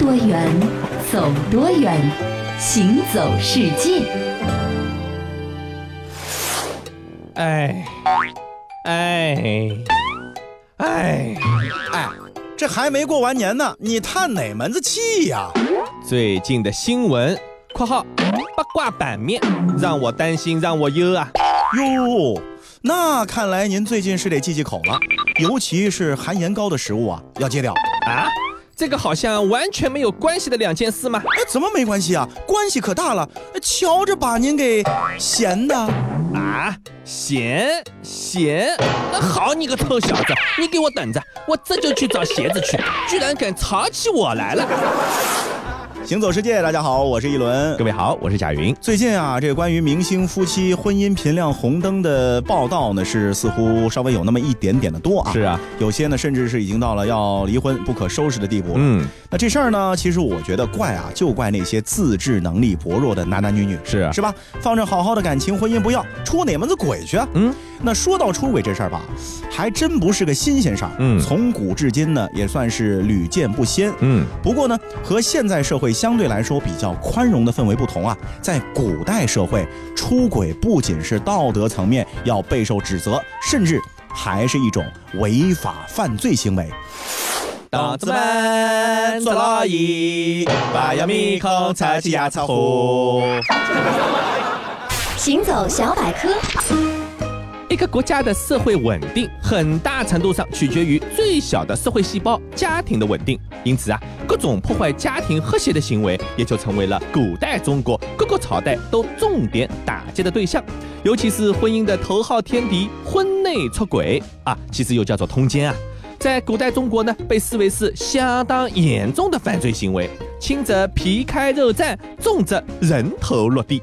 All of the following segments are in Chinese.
多远，走多远，行走世界。哎，哎，哎，哎，这还没过完年呢，你叹哪门子气呀？最近的新闻（括号八卦版面）让我担心，让我忧啊。哟，那看来您最近是得忌忌口了，尤其是含盐高的食物啊，要戒掉啊。这个好像完全没有关系的两件事吗？哎，怎么没关系啊？关系可大了！瞧着把您给闲的啊，闲闲！好你个臭小子，你给我等着，我这就去找鞋子去！居然敢吵起我来了！行走世界，大家好，我是一轮。各位好，我是贾云。最近啊，这个关于明星夫妻婚姻频亮红灯的报道呢，是似乎稍微有那么一点点的多啊。是啊，有些呢，甚至是已经到了要离婚不可收拾的地步。嗯，那这事儿呢，其实我觉得怪啊，就怪那些自制能力薄弱的男男女女，是啊是吧？放着好好的感情婚姻不要，出哪门子鬼去啊？嗯。那说到出轨这事儿吧，还真不是个新鲜事儿。嗯，从古至今呢，也算是屡见不鲜。嗯，不过呢，和现在社会相对来说比较宽容的氛围不同啊，在古代社会，出轨不仅是道德层面要备受指责，甚至还是一种违法犯罪行为。同志们，做老一，把要面孔擦起牙擦火。行走小百科。一个国家的社会稳定，很大程度上取决于最小的社会细胞——家庭的稳定。因此啊，各种破坏家庭和谐的行为，也就成为了古代中国各个朝代都重点打击的对象。尤其是婚姻的头号天敌——婚内出轨啊，其实又叫做通奸啊，在古代中国呢，被视为是相当严重的犯罪行为，轻则皮开肉绽，重则人头落地。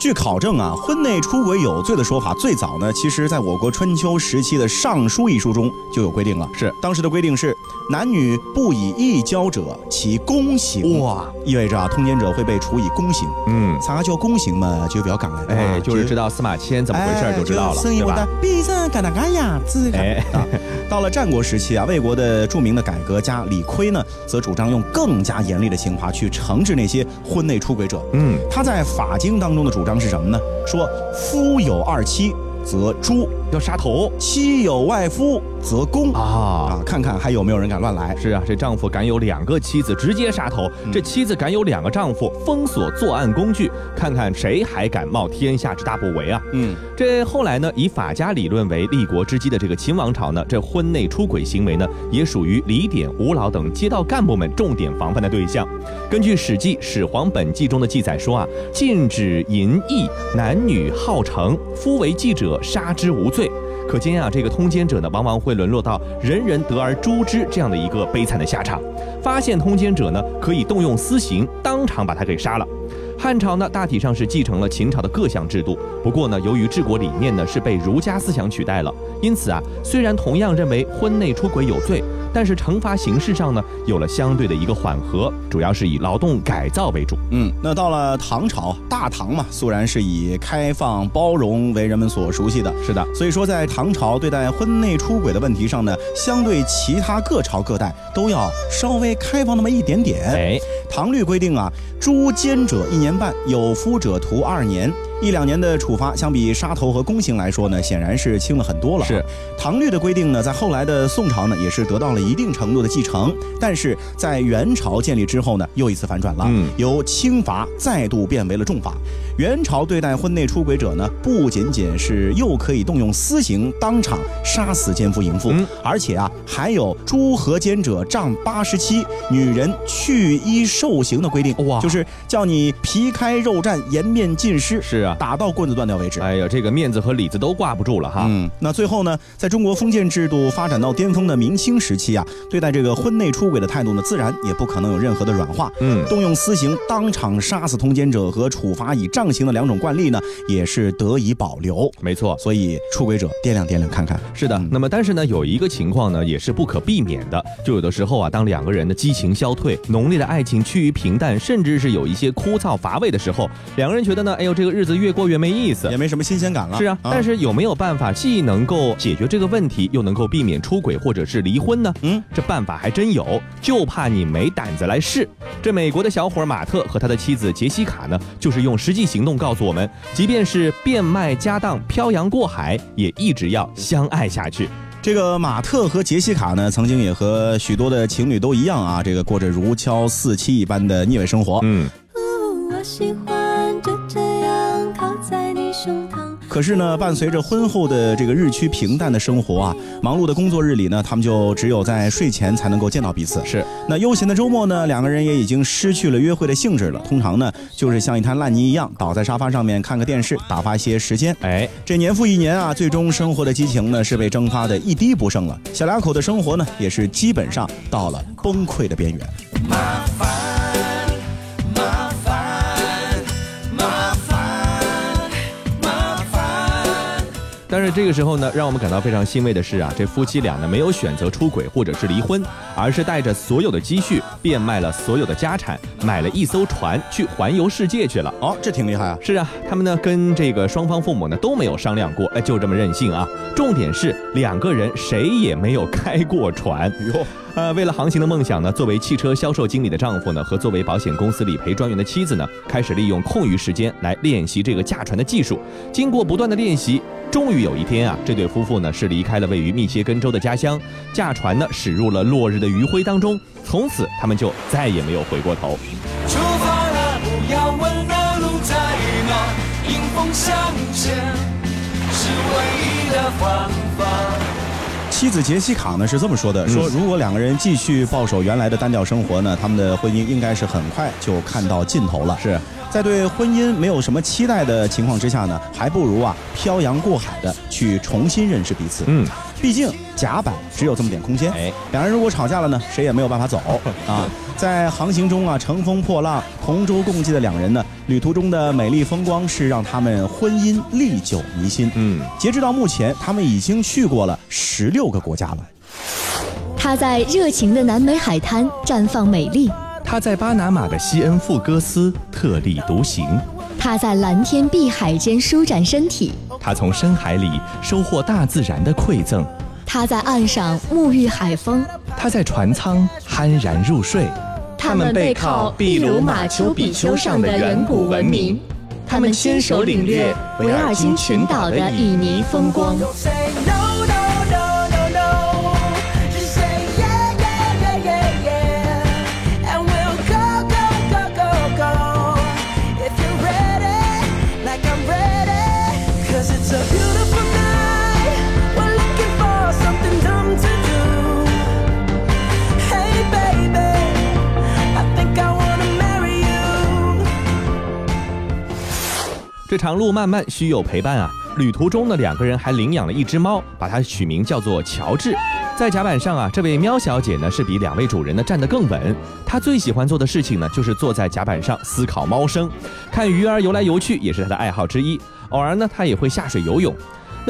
据考证啊，婚内出轨有罪的说法最早呢，其实在我国春秋时期的《尚书》一书中就有规定了。是当时的规定是，男女不以异交者，其宫刑。哇，意味着啊，通奸者会被处以宫刑。嗯，啥叫宫刑嘛？就比较感人。哎，就是知道司马迁怎么回事就知道了，对吧？闭上干那干呀，子。哎，到了战国时期啊，魏国的著名的改革家李悝呢，则主张用更加严厉的刑罚去惩治那些婚内出轨者。嗯，他在《法经》当中的主张。是什么呢？说夫有二妻，则诛。要杀头，妻有外夫则公啊啊！看看还有没有人敢乱来？是啊，这丈夫敢有两个妻子，直接杀头；这妻子敢有两个丈夫，封锁作案工具。看看谁还敢冒天下之大不韪啊！嗯，这后来呢，以法家理论为立国之基的这个秦王朝呢，这婚内出轨行为呢，也属于李典、吴老等街道干部们重点防范的对象。根据《史记·始皇本纪》中的记载说啊，禁止淫逸，男女好成，夫为妓者，杀之无罪。可见啊，这个通奸者呢，往往会沦落到人人得而诛之这样的一个悲惨的下场。发现通奸者呢，可以动用私刑，当场把他给杀了。汉朝呢，大体上是继承了秦朝的各项制度，不过呢，由于治国理念呢是被儒家思想取代了，因此啊，虽然同样认为婚内出轨有罪。但是惩罚形式上呢，有了相对的一个缓和，主要是以劳动改造为主。嗯，那到了唐朝，大唐嘛，素然是以开放包容为人们所熟悉的。是的，所以说在唐朝对待婚内出轨的问题上呢，相对其他各朝各代都要稍微开放那么一点点。哎，唐律规定啊，诛奸者一年半，有夫者徒二年。一两年的处罚，相比杀头和宫刑来说呢，显然是轻了很多了。是唐律的规定呢，在后来的宋朝呢，也是得到了一定程度的继承。但是在元朝建立之后呢，又一次反转了，由轻罚再度变为了重罚。元朝对待婚内出轨者呢，不仅仅是又可以动用私刑当场杀死奸夫淫妇，而且啊，还有诸合奸者杖八十七，女人去衣受刑的规定。哇，就是叫你皮开肉绽，颜面尽失。是啊。打到棍子断掉为止。哎呀，这个面子和里子都挂不住了哈。嗯，那最后呢，在中国封建制度发展到巅峰的明清时期啊，对待这个婚内出轨的态度呢，自然也不可能有任何的软化。嗯，动用私刑当场杀死通奸者和处罚以杖刑的两种惯例呢，也是得以保留。没错，所以出轨者掂量掂量看看。是的，那么但是呢，有一个情况呢，也是不可避免的，就有的时候啊，当两个人的激情消退，浓烈的爱情趋于平淡，甚至是有一些枯燥乏味的时候，两个人觉得呢，哎呦，这个日子。越过越没意思，也没什么新鲜感了。是啊，但是有没有办法既能够解决这个问题，又能够避免出轨或者是离婚呢？嗯，这办法还真有，就怕你没胆子来试。这美国的小伙马特和他的妻子杰西卡呢，就是用实际行动告诉我们，即便是变卖家当、漂洋过海，也一直要相爱下去。这个马特和杰西卡呢，曾经也和许多的情侣都一样啊，这个过着如胶似漆一般的腻味生活。嗯。我喜欢可是呢，伴随着婚后的这个日趋平淡的生活啊，忙碌的工作日里呢，他们就只有在睡前才能够见到彼此。是，那悠闲的周末呢，两个人也已经失去了约会的兴致了。通常呢，就是像一滩烂泥一样，倒在沙发上面看个电视，打发些时间。哎，这年复一年啊，最终生活的激情呢，是被蒸发的一滴不剩了。小两口的生活呢，也是基本上到了崩溃的边缘。麻烦。但是这个时候呢，让我们感到非常欣慰的是啊，这夫妻俩呢没有选择出轨或者是离婚，而是带着所有的积蓄，变卖了所有的家产，买了一艘船去环游世界去了。哦，这挺厉害啊！是啊，他们呢跟这个双方父母呢都没有商量过，哎，就这么任性啊！重点是两个人谁也没有开过船哟。呃，为了航行的梦想呢，作为汽车销售经理的丈夫呢，和作为保险公司理赔专员的妻子呢，开始利用空余时间来练习这个驾船的技术。经过不断的练习，终于有一天啊，这对夫妇呢是离开了位于密歇根州的家乡，驾船呢驶入了落日的余晖当中，从此他们就再也没有回过头。出发了，不要问路在哪，迎风向前是唯一的方法。妻子杰西卡呢是这么说的：说如果两个人继续抱守原来的单调生活呢，他们的婚姻应该是很快就看到尽头了。是在对婚姻没有什么期待的情况之下呢，还不如啊漂洋过海的去重新认识彼此。嗯。毕竟甲板只有这么点空间，哎，两人如果吵架了呢，谁也没有办法走 啊。在航行中啊，乘风破浪，同舟共济的两人呢，旅途中的美丽风光是让他们婚姻历久弥新。嗯，截止到目前，他们已经去过了十六个国家了。他在热情的南美海滩绽放美丽，他在巴拿马的西恩富戈斯特立独行，他在蓝天碧海间舒展身体。他从深海里收获大自然的馈赠，他在岸上沐浴海风，他在船舱酣然入睡。他们背靠秘鲁马丘比丘上的远古文明，他们牵手领略维尔京群岛的旖旎风光。这长路漫漫，需有陪伴啊！旅途中呢，两个人还领养了一只猫，把它取名叫做乔治。在甲板上啊，这位喵小姐呢是比两位主人呢站得更稳。她最喜欢做的事情呢，就是坐在甲板上思考猫生，看鱼儿游来游去，也是她的爱好之一。偶尔呢，她也会下水游泳。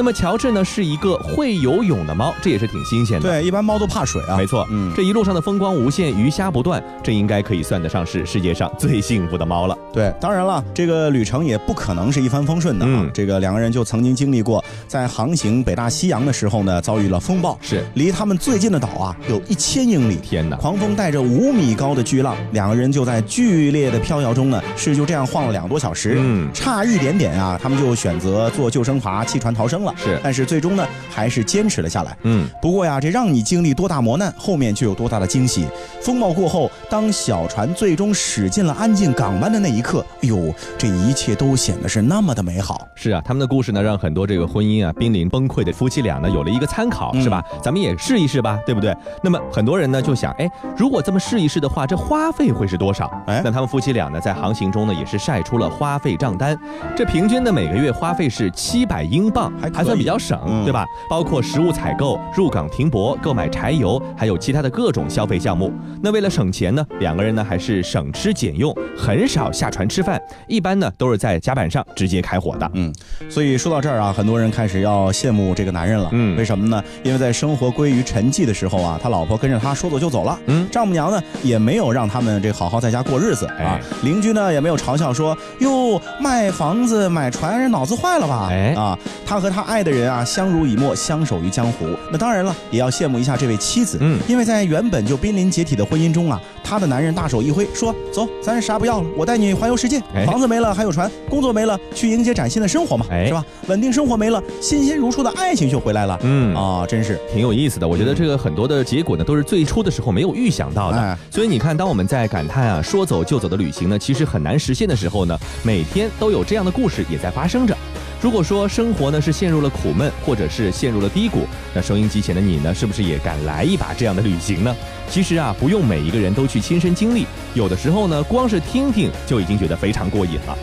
那么乔治呢是一个会游泳的猫，这也是挺新鲜的。对，一般猫都怕水啊。没错，嗯，这一路上的风光无限，鱼虾不断，这应该可以算得上是世界上最幸福的猫了。对，当然了，这个旅程也不可能是一帆风顺的啊。这个两个人就曾经经历过，在航行北大西洋的时候呢，遭遇了风暴。是，离他们最近的岛啊，有一千英里。天哪！狂风带着五米高的巨浪，两个人就在剧烈的飘摇中呢，是就这样晃了两个多小时。嗯，差一点点啊，他们就选择坐救生筏弃船逃生了。是，但是最。终呢，还是坚持了下来。嗯，不过呀，这让你经历多大磨难，后面就有多大的惊喜。风暴过后，当小船最终驶进了安静港湾的那一刻，哎呦，这一切都显得是那么的美好。是啊，他们的故事呢，让很多这个婚姻啊濒临崩溃的夫妻俩呢，有了一个参考，是吧？咱们也试一试吧，对不对？那么很多人呢就想，哎，如果这么试一试的话，这花费会是多少？哎，那他们夫妻俩呢，在航行中呢，也是晒出了花费账单。这平均的每个月花费是七百英镑，还还算比较省，对吧？包括食物采购、入港停泊、购买柴油，还有其他的各种消费项目。那为了省钱呢，两个人呢还是省吃俭用，很少下船吃饭，一般呢都是在甲板上直接开火的。嗯，所以说到这儿啊，很多人开始要羡慕这个男人了。嗯，为什么呢？因为在生活归于沉寂的时候啊，他老婆跟着他说走就走了。嗯，丈母娘呢也没有让他们这好好在家过日子啊。邻居呢也没有嘲笑说哟卖房子买船人脑子坏了吧？哎啊，他和他爱的人啊相濡以沫，相守于江湖。那当然了，也要羡慕一下这位妻子。嗯，因为在原本就濒临解体的婚姻中啊，他的男人大手一挥说走，咱啥不要了，我带你环游世界。房子没了还有船，工作没了去迎接崭新的生活嘛，是吧？稳定生活没了，新鲜如初的爱情就回来了。嗯啊，真是挺有意思的。我觉得这个很多的结果呢，都是最初的时候没有预想到的。所以你看，当我们在感叹啊说走就走的旅行呢，其实很难实现的时候呢，每天都有这样的故事也在发生着。如果说生活呢是陷入了苦闷，或者是陷入了低谷，那收音机前的你呢，是不是也敢来一把这样的旅行呢？其实啊，不用每一个人都去亲身经历，有的时候呢，光是听听就已经觉得非常过瘾了。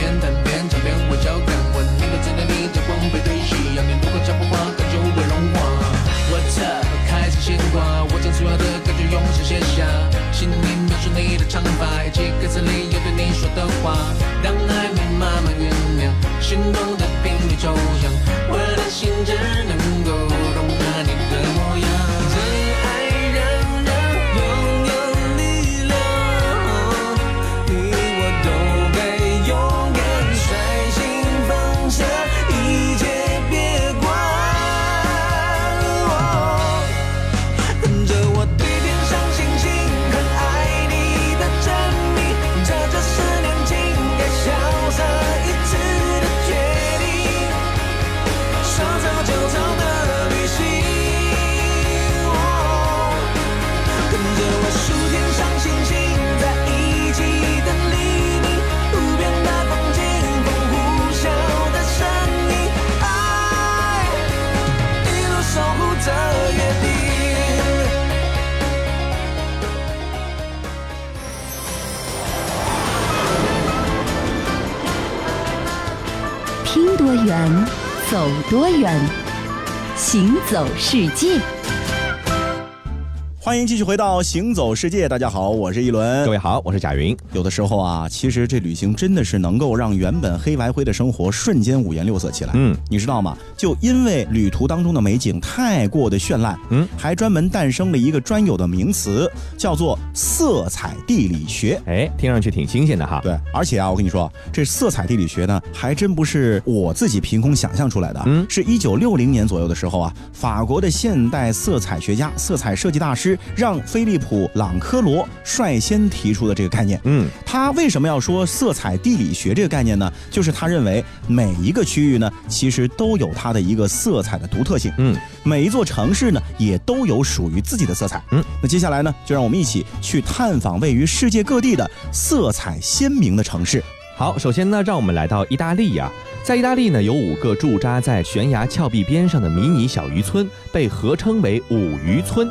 远多远，行走世界。欢迎继续回到《行走世界》，大家好，我是一轮。各位好，我是贾云。有的时候啊，其实这旅行真的是能够让原本黑白灰的生活瞬间五颜六色起来。嗯，你知道吗？就因为旅途当中的美景太过的绚烂，嗯，还专门诞生了一个专有的名词，叫做色彩地理学。哎，听上去挺新鲜的哈。对，而且啊，我跟你说，这色彩地理学呢，还真不是我自己凭空想象出来的。嗯，是一九六零年左右的时候啊，法国的现代色彩学家、色彩设计大师。让菲利普·朗科罗率先提出的这个概念，嗯，他为什么要说色彩地理学这个概念呢？就是他认为每一个区域呢，其实都有它的一个色彩的独特性，嗯，每一座城市呢，也都有属于自己的色彩，嗯。那接下来呢，就让我们一起去探访位于世界各地的色彩鲜明的城市。好，首先呢，让我们来到意大利呀，在意大利呢，有五个驻扎在悬崖峭壁边上的迷你小渔村，被合称为五渔村。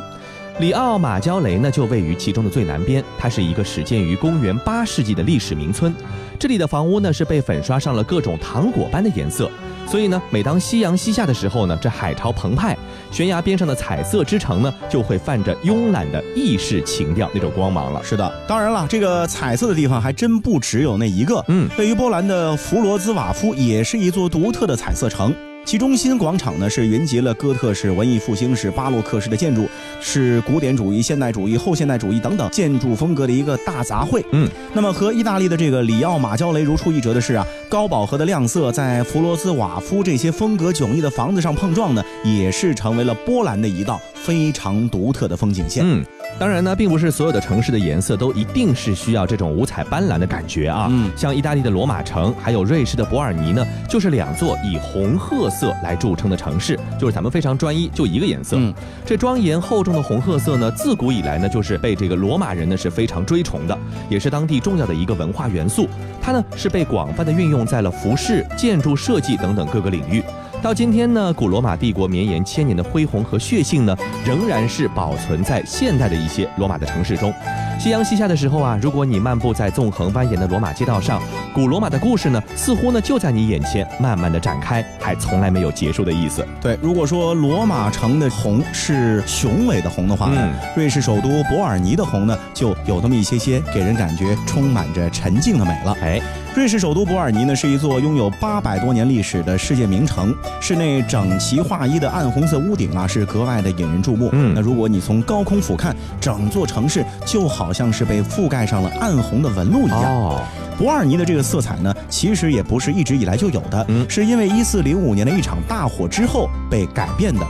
里奥马焦雷呢，就位于其中的最南边。它是一个始建于公元八世纪的历史名村。这里的房屋呢，是被粉刷上了各种糖果般的颜色。所以呢，每当夕阳西下的时候呢，这海潮澎湃，悬崖边上的彩色之城呢，就会泛着慵懒的意式情调那种光芒了。是的，当然了，这个彩色的地方还真不只有那一个。嗯，位于波兰的弗罗兹瓦夫也是一座独特的彩色城。其中心广场呢，是云集了哥特式、文艺复兴式、巴洛克式的建筑，是古典主义、现代主义、后现代主义等等建筑风格的一个大杂烩。嗯，那么和意大利的这个里奥马焦雷如出一辙的是啊，高饱和的亮色在弗罗斯瓦夫这些风格迥异的房子上碰撞呢，也是成为了波兰的一道非常独特的风景线。嗯。当然呢，并不是所有的城市的颜色都一定是需要这种五彩斑斓的感觉啊。嗯，像意大利的罗马城，还有瑞士的伯尔尼呢，就是两座以红褐色来著称的城市，就是咱们非常专一，就一个颜色。嗯，这庄严厚重的红褐色呢，自古以来呢，就是被这个罗马人呢是非常追崇的，也是当地重要的一个文化元素。它呢是被广泛的运用在了服饰、建筑设计等等各个领域。到今天呢，古罗马帝国绵延千年的恢宏和血性呢，仍然是保存在现代的一些罗马的城市中。夕阳西下的时候啊，如果你漫步在纵横蜿蜒的罗马街道上，古罗马的故事呢，似乎呢就在你眼前慢慢的展开，还从来没有结束的意思。对，如果说罗马城的红是雄伟的红的话，嗯，瑞士首都伯尔尼的红呢，就有那么一些些给人感觉充满着沉静的美了。哎。瑞士首都伯尔尼呢，是一座拥有八百多年历史的世界名城。室内整齐划一的暗红色屋顶啊，是格外的引人注目。嗯，那如果你从高空俯瞰，整座城市就好像是被覆盖上了暗红的纹路一样。哦，伯尔尼的这个色彩呢，其实也不是一直以来就有的，是因为一四零五年的一场大火之后被改变的。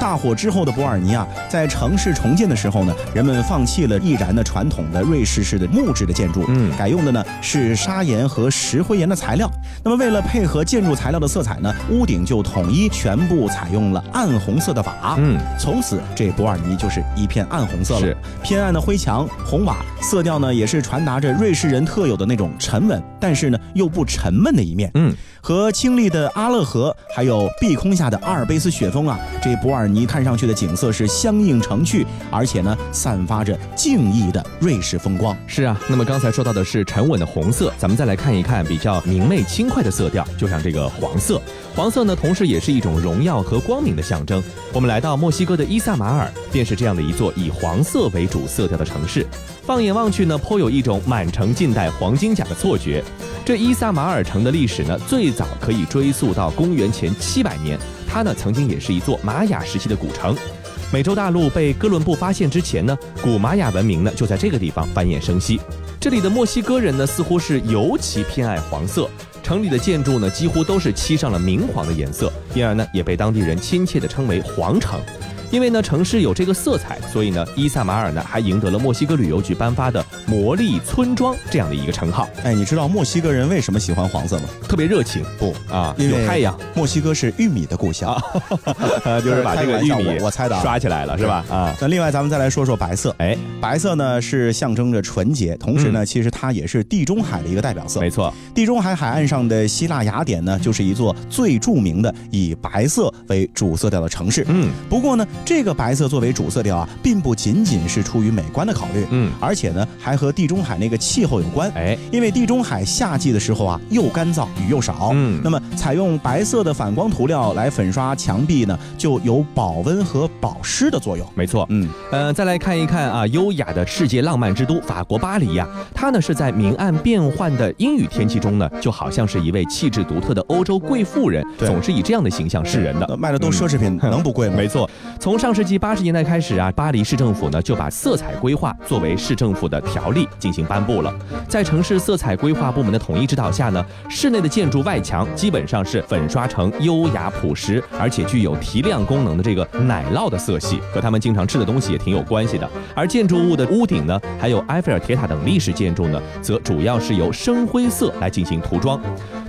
大火之后的伯尔尼啊，在城市重建的时候呢，人们放弃了易燃的传统的瑞士式的木质的建筑，嗯，改用的呢是砂岩和石灰岩的材料。那么为了配合建筑材料的色彩呢，屋顶就统一全部采用了暗红色的瓦，嗯，从此这伯尔尼就是一片暗红色了。是偏暗的灰墙、红瓦，色调呢也是传达着瑞士人特有的那种沉稳，但是呢又不沉闷的一面，嗯。和清丽的阿勒河，还有碧空下的阿尔卑斯雪峰啊，这伯尔尼看上去的景色是相映成趣，而且呢，散发着静谧的瑞士风光。是啊，那么刚才说到的是沉稳的红色，咱们再来看一看比较明媚轻快的色调，就像这个黄色。黄色呢，同时也是一种荣耀和光明的象征。我们来到墨西哥的伊萨马尔，便是这样的一座以黄色为主色调的城市。放眼望去呢，颇有一种满城尽带黄金甲的错觉。这伊萨马尔城的历史呢，最早可以追溯到公元前七百年。它呢，曾经也是一座玛雅时期的古城。美洲大陆被哥伦布发现之前呢，古玛雅文明呢就在这个地方繁衍生息。这里的墨西哥人呢，似乎是尤其偏爱黄色。城里的建筑呢，几乎都是漆上了明黄的颜色，因而呢，也被当地人亲切地称为“黄城”。因为呢，城市有这个色彩，所以呢，伊萨马尔呢还赢得了墨西哥旅游局颁发的“魔力村庄”这样的一个称号。哎，你知道墨西哥人为什么喜欢黄色吗？特别热情。不啊，有太阳。墨西哥是玉米的故乡，就是把这个玉米我猜的刷起来了，是吧？啊。那另外咱们再来说说白色。哎，白色呢是象征着纯洁，同时呢，其实它也是地中海的一个代表色。没错，地中海海岸上的希腊雅典呢，就是一座最著名的以白色为主色调的城市。嗯。不过呢，这个白色作为主色调啊，并不仅仅是出于美观的考虑，嗯，而且呢，还和地中海那个气候有关，哎，因为地中海夏季的时候啊，又干燥，雨又少，嗯，那么采用白色的反光涂料来粉刷墙壁呢，就有保温和保湿的作用。没错，嗯，呃，再来看一看啊，优雅的世界浪漫之都法国巴黎呀，它呢是在明暗变幻的阴雨天气中呢，就好像是一位气质独特的欧洲贵妇人，总是以这样的形象示人的。卖的都奢侈品，能不贵吗？没错，从上世纪八十。年代开始啊，巴黎市政府呢就把色彩规划作为市政府的条例进行颁布了。在城市色彩规划部门的统一指导下呢，室内的建筑外墙基本上是粉刷成优雅朴实，而且具有提亮功能的这个奶酪的色系，和他们经常吃的东西也挺有关系的。而建筑物的屋顶呢，还有埃菲尔铁塔等历史建筑呢，则主要是由深灰色来进行涂装。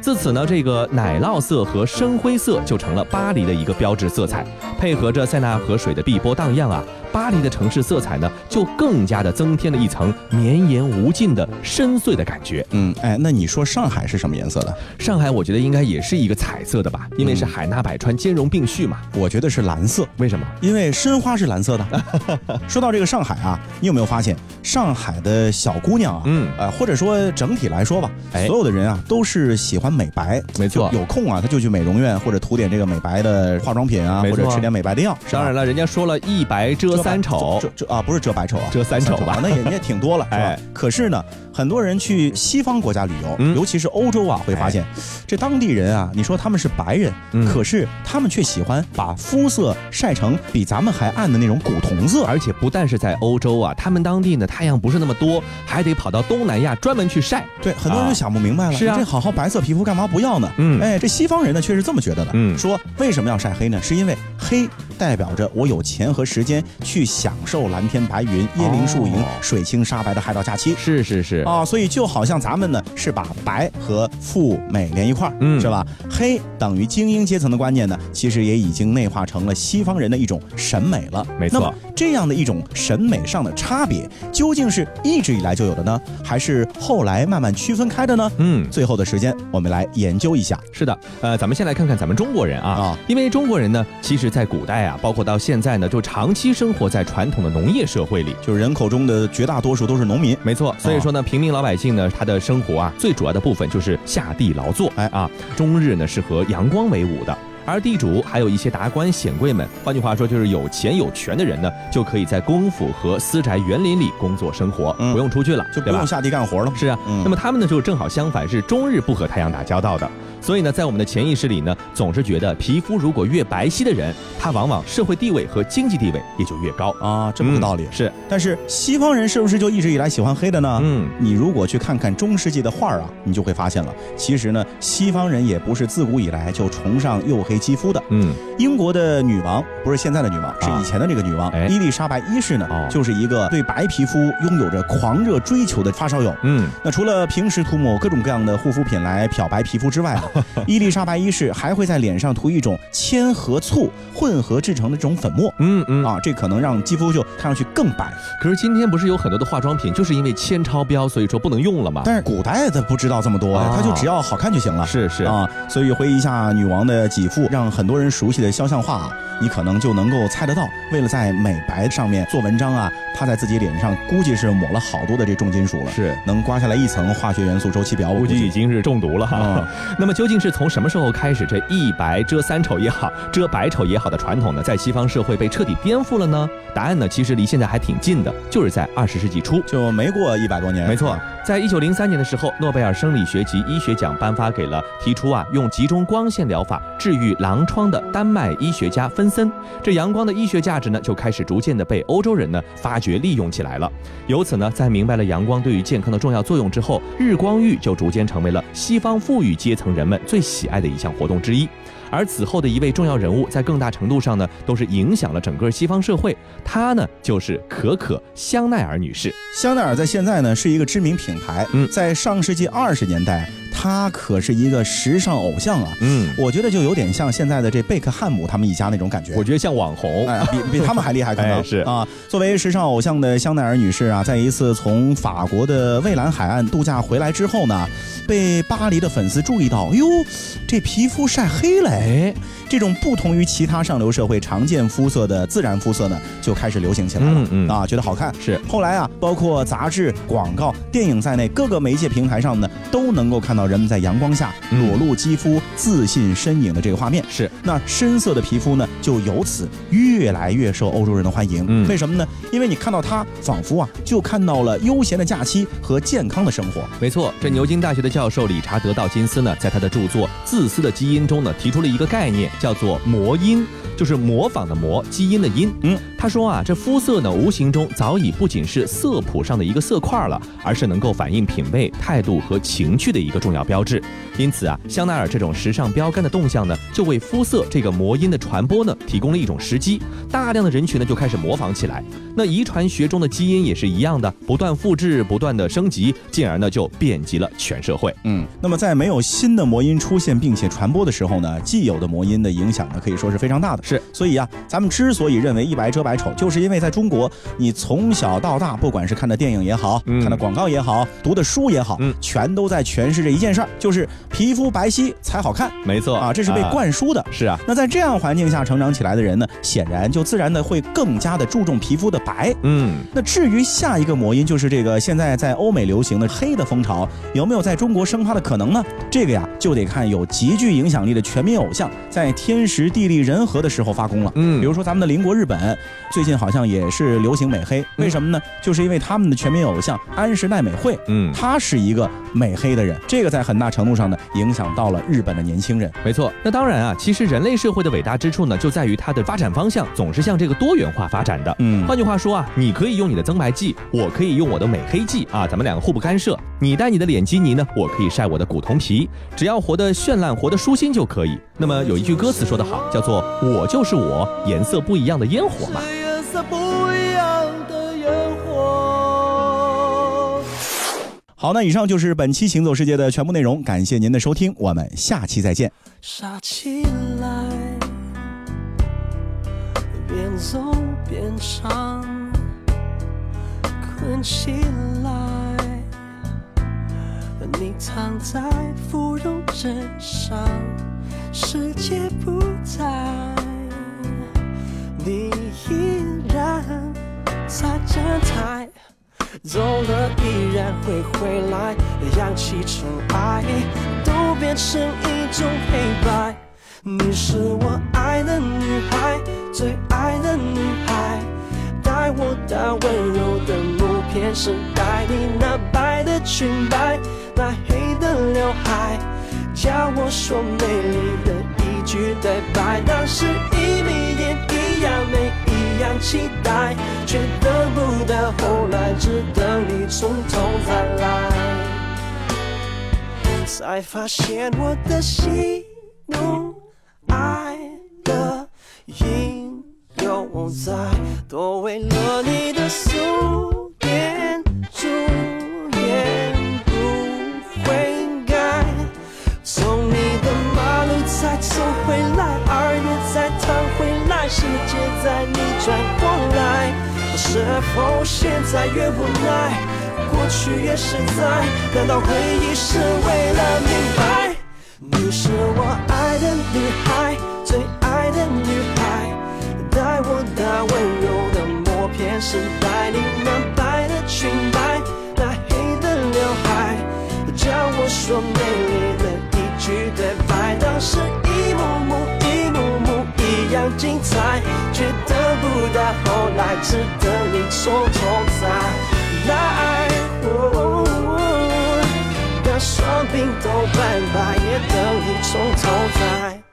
自此呢，这个奶酪色和深灰色就成了巴黎的一个标志色彩，配合着塞纳河水的碧波荡漾啊。巴黎的城市色彩呢，就更加的增添了一层绵延无尽的深邃的感觉。嗯，哎，那你说上海是什么颜色的？上海我觉得应该也是一个彩色的吧，因为是海纳百川，兼容并蓄嘛。我觉得是蓝色，为什么？因为申花是蓝色的。说到这个上海啊，你有没有发现上海的小姑娘啊，嗯，呃，或者说整体来说吧，所有的人啊都是喜欢美白。没错，有空啊他就去美容院或者涂点这个美白的化妆品啊，或者吃点美白的药。当然了，人家说了一白遮。三丑，遮遮啊，不是遮百丑啊，遮三丑吧？那也 也挺多了，哎，可是呢。很多人去西方国家旅游，尤其是欧洲啊，会发现，这当地人啊，你说他们是白人，可是他们却喜欢把肤色晒成比咱们还暗的那种古铜色，而且不但是在欧洲啊，他们当地呢太阳不是那么多，还得跑到东南亚专门去晒。对，很多人就想不明白了，是啊，这好好白色皮肤干嘛不要呢？嗯，哎，这西方人呢却是这么觉得的，嗯，说为什么要晒黑呢？是因为黑代表着我有钱和时间去享受蓝天白云、椰林树影、水清沙白的海岛假期。是是是。啊，所以就好像咱们呢是把白和富美连一块儿，嗯，是吧？黑等于精英阶层的观念呢，其实也已经内化成了西方人的一种审美了。没错，那么这样的一种审美上的差别，究竟是一直以来就有的呢，还是后来慢慢区分开的呢？嗯，最后的时间我们来研究一下。是的，呃，咱们先来看看咱们中国人啊，啊，因为中国人呢，其实在古代啊，包括到现在呢，就长期生活在传统的农业社会里，就是人口中的绝大多数都是农民。没错，所以说呢，平平民老百姓呢，他的生活啊，最主要的部分就是下地劳作，哎啊，终日呢是和阳光为伍的。而地主还有一些达官显贵们，换句话说，就是有钱有权的人呢，就可以在公府和私宅园林里工作生活，不用出去了，就不用下地干活了。是啊，那么他们呢，就正好相反，是终日不和太阳打交道的。所以呢，在我们的潜意识里呢，总是觉得皮肤如果越白皙的人，他往往社会地位和经济地位也就越高啊，这么个道理。是，但是西方人是不是就一直以来喜欢黑的呢？嗯，你如果去看看中世纪的画啊，你就会发现了，其实呢，西方人也不是自古以来就崇尚黝黑肌肤的。嗯，英国的女王不是现在的女王，是以前的这个女王伊丽莎白一世呢，就是一个对白皮肤拥有着狂热追求的发烧友。嗯，那除了平时涂抹各种各样的护肤品来漂白皮肤之外，伊丽莎白一世还会在脸上涂一种铅和醋混合制成的这种粉末，嗯嗯啊，这可能让肌肤就看上去更白。可是今天不是有很多的化妆品就是因为铅超标，所以说不能用了吗？但是古代的不知道这么多呀，他就只要好看就行了。是是啊，所以回忆一下女王的几幅让很多人熟悉的肖像画啊，你可能就能够猜得到，为了在美白上面做文章啊，他在自己脸上估计是抹了好多的这重金属了，是能刮下来一层化学元素周期表，估计已经是中毒了哈。那么究竟是从从什么时候开始，这一白遮三丑也好，遮百丑也好的传统呢，在西方社会被彻底颠覆了呢？答案呢，其实离现在还挺近的，就是在二十世纪初，就没过一百多年。没错，在一九零三年的时候，诺贝尔生理学及医学奖颁发给了提出啊用集中光线疗法治愈狼疮的丹麦医学家芬森。这阳光的医学价值呢，就开始逐渐的被欧洲人呢发掘利用起来了。由此呢，在明白了阳光对于健康的重要作用之后，日光浴就逐渐成为了西方富裕阶层人们最。喜爱的一项活动之一，而此后的一位重要人物，在更大程度上呢，都是影响了整个西方社会。她呢，就是可可香奈儿女士。香奈儿在现在呢，是一个知名品牌。嗯，在上世纪二十年代。她可是一个时尚偶像啊，嗯，我觉得就有点像现在的这贝克汉姆他们一家那种感觉。我觉得像网红，哎，比比他们还厉害，可能 是啊。作为时尚偶像的香奈儿女士啊，在一次从法国的蔚蓝海岸度假回来之后呢，被巴黎的粉丝注意到，哟，这皮肤晒黑了，哎。这种不同于其他上流社会常见肤色的自然肤色呢，就开始流行起来了。嗯嗯啊，觉得好看是。后来啊，包括杂志、广告、电影在内，各个媒介平台上呢，都能够看到人们在阳光下裸露肌肤、自信身影的这个画面。是。那深色的皮肤呢，就由此越来越受欧洲人的欢迎。嗯。为什么呢？因为你看到它，仿佛啊，就看到了悠闲的假期和健康的生活。没错，这牛津大学的教授理查德·道金斯呢，在他的著作《自私的基因》中呢，提出了一个概念。叫做魔音，就是模仿的模，基因的因。嗯，他说啊，这肤色呢，无形中早已不仅是色谱上的一个色块了，而是能够反映品味、态度和情趣的一个重要标志。因此啊，香奈儿这种时尚标杆的动向呢，就为肤色这个魔音的传播呢，提供了一种时机。大量的人群呢，就开始模仿起来。那遗传学中的基因也是一样的，不断复制，不断的升级，进而呢，就遍及了全社会。嗯，那么在没有新的魔音出现并且传播的时候呢，既有的魔音的影响呢，可以说是非常大的。是，所以啊，咱们之所以认为一白遮百丑，就是因为在中国，你从小到大，不管是看的电影也好，看的广告也好，读的书也好，嗯，全都在诠释这一件事儿，就是皮肤白皙才好看。没错啊，这是被灌输的。是啊，那在这样环境下成长起来的人呢，显然就自然的会更加的注重皮肤的白。嗯。那至于下一个魔音，就是这个现在在欧美流行的黑的风潮，有没有在中国生发的可能呢？这个呀，就得看有极具影响力的全民偶像在天时地利人和的时候发功了。嗯，比如说咱们的邻国日本，最近好像也是流行美黑，为什么呢？就是因为他们的全民偶像安室奈美惠，嗯，她是一个美黑的人，这个在很大程度上呢，影响到了日本的年轻人。没错，那当然啊，其实人类社会的伟大之处呢，就在于它的发展方向总是向这个多元化发展的。嗯，换句话说啊，你可以。用你的增白剂，我可以用我的美黑剂啊，咱们两个互不干涉。你戴你的脸基尼呢，我可以晒我的古铜皮，只要活得绚烂，活得舒心就可以。那么有一句歌词说得好，叫做“我就是我，颜色不一样的烟火嘛”。好，那以上就是本期《行走世界》的全部内容，感谢您的收听，我们下期再见。傻起来，边走边唱，困起来，你躺在芙蓉枕上，世界不在，你依然在站台。走了依然会回来，扬起尘埃都变成一种黑白。你是我爱的女孩，最爱的女孩，带我到温柔的木片时代，你那白的裙摆，那黑的刘海，叫我说美丽的一句对白，当时一眯眼一样没。一样期待，却等不到后来，只等你从头再来。才发现我的喜怒哀乐应犹在，多为了你的素转过来，是否现在越无奈，过去越实在？难道回忆是为了明白？你是我爱的女孩，最爱的女孩，带我到温柔的默片时代，你那白的裙摆，那黑的刘海，教我说美丽的一句对白，当时一幕幕。一样精彩，却等不到后来，只等你从头再来。当双鬓都斑白，也等你从头再